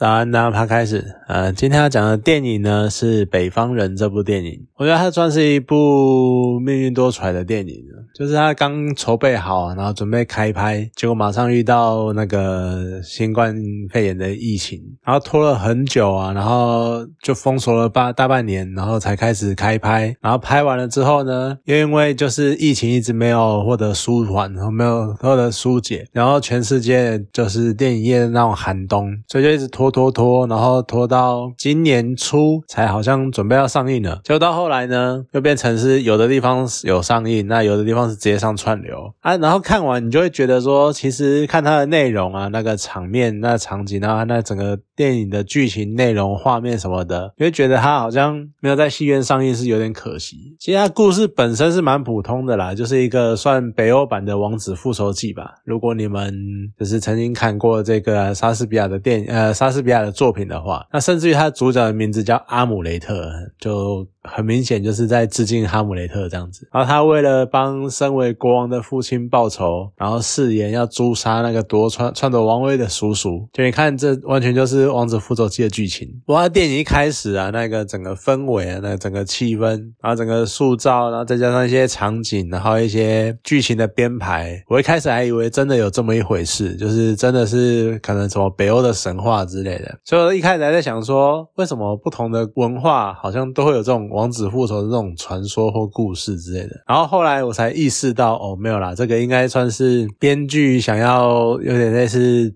早安，大家趴开始。呃，今天要讲的电影呢是《北方人》这部电影。我觉得它算是一部命运多舛的电影，就是它刚筹备好，然后准备开拍，结果马上遇到那个新冠肺炎的疫情，然后拖了很久啊，然后就封锁了半大半年，然后才开始开拍。然后拍完了之后呢，又因为就是疫情一直没有获得舒缓，然后没有获得疏解，然后全世界就是电影业那种寒冬，所以就一直拖。拖拖，然后拖到今年初才好像准备要上映了，结果到后来呢，又变成是有的地方有上映，那有的地方是直接上串流啊。然后看完你就会觉得说，其实看它的内容啊，那个场面、那场景啊，那整个电影的剧情内容、画面什么的，你会觉得它好像没有在戏院上映是有点可惜。其实它故事本身是蛮普通的啦，就是一个算北欧版的《王子复仇记》吧。如果你们就是曾经看过这个莎士比亚的电影呃莎士。比亚的作品的话，那甚至于他主角的名字叫阿姆雷特，就。很明显就是在致敬哈姆雷特这样子，然后他为了帮身为国王的父亲报仇，然后誓言要诛杀那个夺篡篡夺王位的叔叔。就你看，这完全就是《王子复仇记》的剧情。不过电影一开始啊，那个整个氛围啊，那整个气氛，然后整个塑造，然后再加上一些场景，然后一些剧情的编排，我一开始还以为真的有这么一回事，就是真的是可能什么北欧的神话之类的。所以我一开始还在想说，为什么不同的文化好像都会有这种。王子复仇的这种传说或故事之类的，然后后来我才意识到，哦，没有啦，这个应该算是编剧想要有点类似，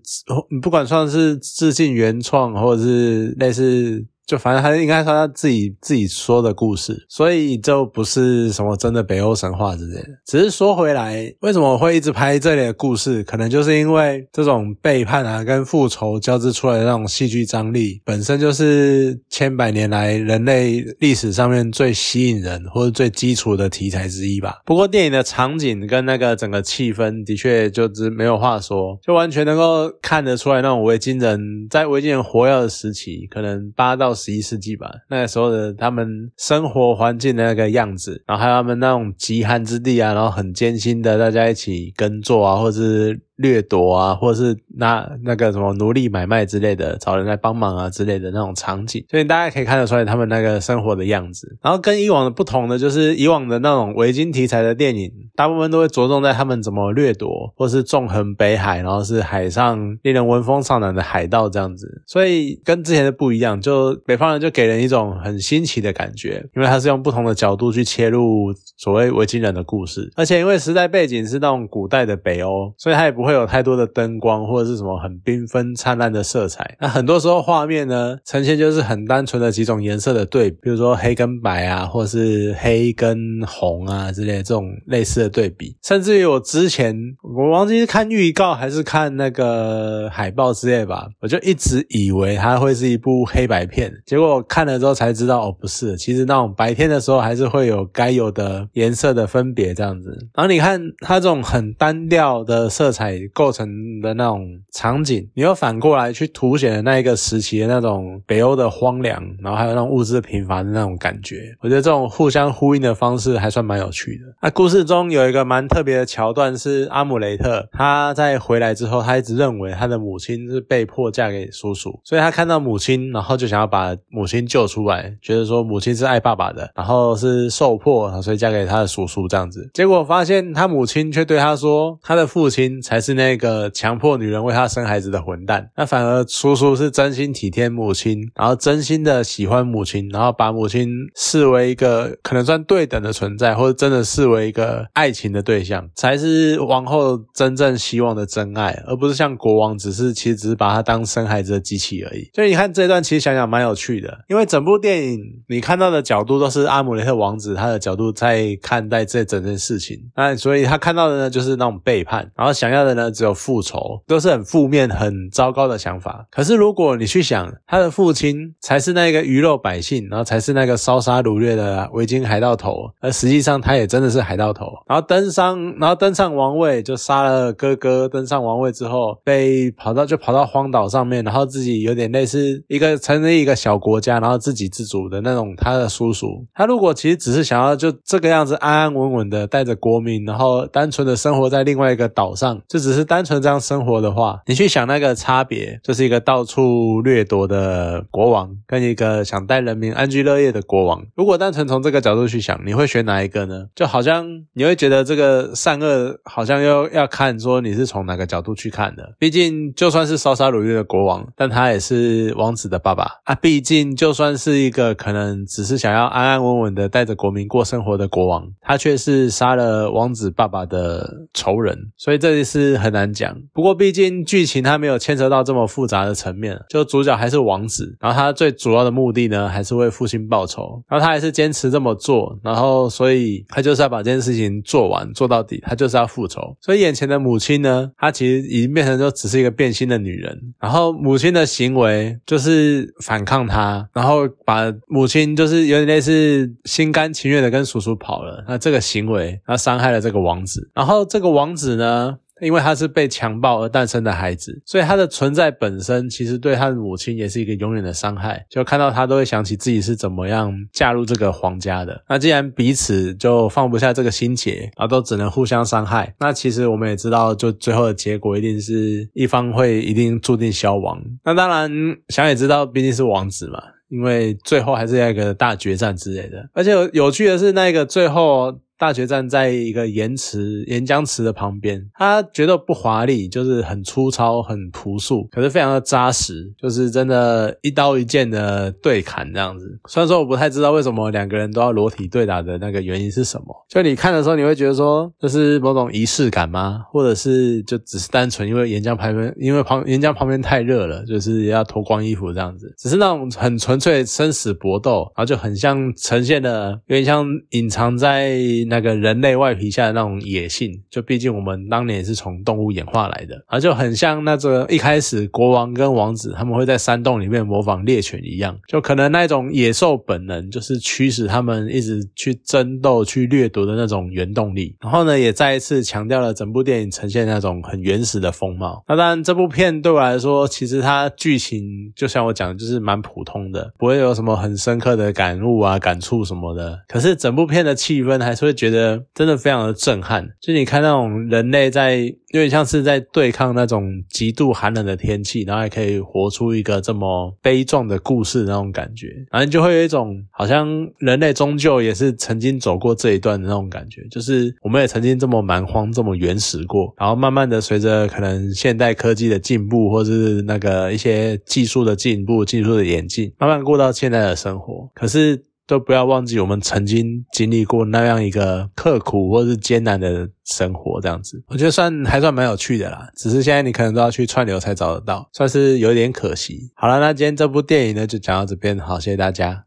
不管算是致敬原创，或者是类似。就反正他应该说他自己自己说的故事，所以就不是什么真的北欧神话之类的。只是说回来，为什么会一直拍这里的故事？可能就是因为这种背叛啊跟复仇交织出来的那种戏剧张力，本身就是千百年来人类历史上面最吸引人或者最基础的题材之一吧。不过电影的场景跟那个整个气氛的确就是没有话说，就完全能够看得出来那种维京人在维京人活跃的时期，可能八到。十一世纪吧，那个时候的他们生活环境的那个样子，然后还有他们那种极寒之地啊，然后很艰辛的大家一起耕作啊，或者是。掠夺啊，或者是拿那个什么奴隶买卖之类的，找人来帮忙啊之类的那种场景，所以大家可以看得出来他们那个生活的样子。然后跟以往的不同的，就是以往的那种维京题材的电影，大部分都会着重在他们怎么掠夺，或是纵横北海，然后是海上令人闻风丧胆的海盗这样子。所以跟之前的不一样，就北方人就给人一种很新奇的感觉，因为他是用不同的角度去切入所谓维京人的故事，而且因为时代背景是那种古代的北欧，所以他也不。会有太多的灯光或者是什么很缤纷灿烂的色彩，那很多时候画面呢呈现就是很单纯的几种颜色的对比，比如说黑跟白啊，或者是黑跟红啊之类这种类似的对比。甚至于我之前我忘记是看预告还是看那个海报之类吧，我就一直以为它会是一部黑白片，结果看了之后才知道哦不是，其实那种白天的时候还是会有该有的颜色的分别这样子。然后你看它这种很单调的色彩。构成的那种场景，你又反过来去凸显了那一个时期的那种北欧的荒凉，然后还有那种物质贫乏的那种感觉。我觉得这种互相呼应的方式还算蛮有趣的。那故事中有一个蛮特别的桥段是阿姆雷特他在回来之后，他一直认为他的母亲是被迫嫁给叔叔，所以他看到母亲，然后就想要把母亲救出来，觉得说母亲是爱爸爸的，然后是受迫，所以嫁给他的叔叔这样子。结果发现他母亲却对他说，他的父亲才。是那个强迫女人为他生孩子的混蛋，那反而叔叔是真心体贴母亲，然后真心的喜欢母亲，然后把母亲视为一个可能算对等的存在，或者真的视为一个爱情的对象，才是王后真正希望的真爱，而不是像国王只是其实只是把他当生孩子的机器而已。所以你看这段其实想想蛮有趣的，因为整部电影你看到的角度都是阿姆雷特王子他的角度在看待这整件事情，那所以他看到的呢就是那种背叛，然后想要的。呢，只有复仇，都是很负面、很糟糕的想法。可是如果你去想，他的父亲才是那个鱼肉百姓，然后才是那个烧杀掳掠的维京海盗头，而实际上他也真的是海盗头。然后登上，然后登上王位，就杀了哥哥。登上王位之后，被跑到就跑到荒岛上面，然后自己有点类似一个成立一个小国家，然后自给自足的那种。他的叔叔，他如果其实只是想要就这个样子安安稳稳的带着国民，然后单纯的生活在另外一个岛上，就。只是单纯这样生活的话，你去想那个差别，就是一个到处掠夺的国王，跟一个想带人民安居乐业的国王。如果单纯从这个角度去想，你会选哪一个呢？就好像你会觉得这个善恶好像要要看说你是从哪个角度去看的。毕竟就算是烧杀掳掠的国王，但他也是王子的爸爸啊。毕竟就算是一个可能只是想要安安稳稳的带着国民过生活的国王，他却是杀了王子爸爸的仇人。所以这里是很难讲。不过毕竟剧情它没有牵扯到这么复杂的层面，就主角还是王子，然后他最主要的目的呢，还是为父亲报仇，然后他还是坚持这么做，然后所以他就是要把这件事情做完做到底，他就是要复仇。所以眼前的母亲呢，她其实已经变成就只是一个变心的女人，然后母亲的行为就是反抗他，然后把母亲就是有点类似心甘情愿的跟叔叔跑了，那这个行为他伤害了这个王子，然后这个王子呢？因为他是被强暴而诞生的孩子，所以他的存在本身其实对他的母亲也是一个永远的伤害。就看到他都会想起自己是怎么样嫁入这个皇家的。那既然彼此就放不下这个心结，然后都只能互相伤害，那其实我们也知道，就最后的结果一定是一方会一定注定消亡。那当然想也知道，毕竟是王子嘛，因为最后还是要一个大决战之类的。而且有趣的是，那个最后。大决战在一个岩池岩浆池的旁边，它觉得不华丽，就是很粗糙、很朴素，可是非常的扎实，就是真的一刀一剑的对砍这样子。虽然说我不太知道为什么两个人都要裸体对打的那个原因是什么，就你看的时候你会觉得说这是某种仪式感吗？或者是就只是单纯因为岩浆旁边，因为旁岩浆旁边太热了，就是要脱光衣服这样子，只是那种很纯粹生死搏斗，然后就很像呈现的有点像隐藏在。那个人类外皮下的那种野性，就毕竟我们当年也是从动物演化来的，而就很像那个一开始国王跟王子他们会在山洞里面模仿猎犬一样，就可能那种野兽本能就是驱使他们一直去争斗、去掠夺的那种原动力。然后呢，也再一次强调了整部电影呈现那种很原始的风貌。那当然，这部片对我来说，其实它剧情就像我讲的，就是蛮普通的，不会有什么很深刻的感悟啊、感触什么的。可是整部片的气氛还是会。觉得真的非常的震撼，就你看那种人类在有点像是在对抗那种极度寒冷的天气，然后还可以活出一个这么悲壮的故事那种感觉，然后就会有一种好像人类终究也是曾经走过这一段的那种感觉，就是我们也曾经这么蛮荒、这么原始过，然后慢慢的随着可能现代科技的进步，或者是那个一些技术的进步、技术的演进，慢慢过到现在的生活，可是。都不要忘记，我们曾经经历过那样一个刻苦或是艰难的生活，这样子，我觉得算还算蛮有趣的啦。只是现在你可能都要去串流才找得到，算是有点可惜。好了，那今天这部电影呢就讲到这边，好，谢谢大家。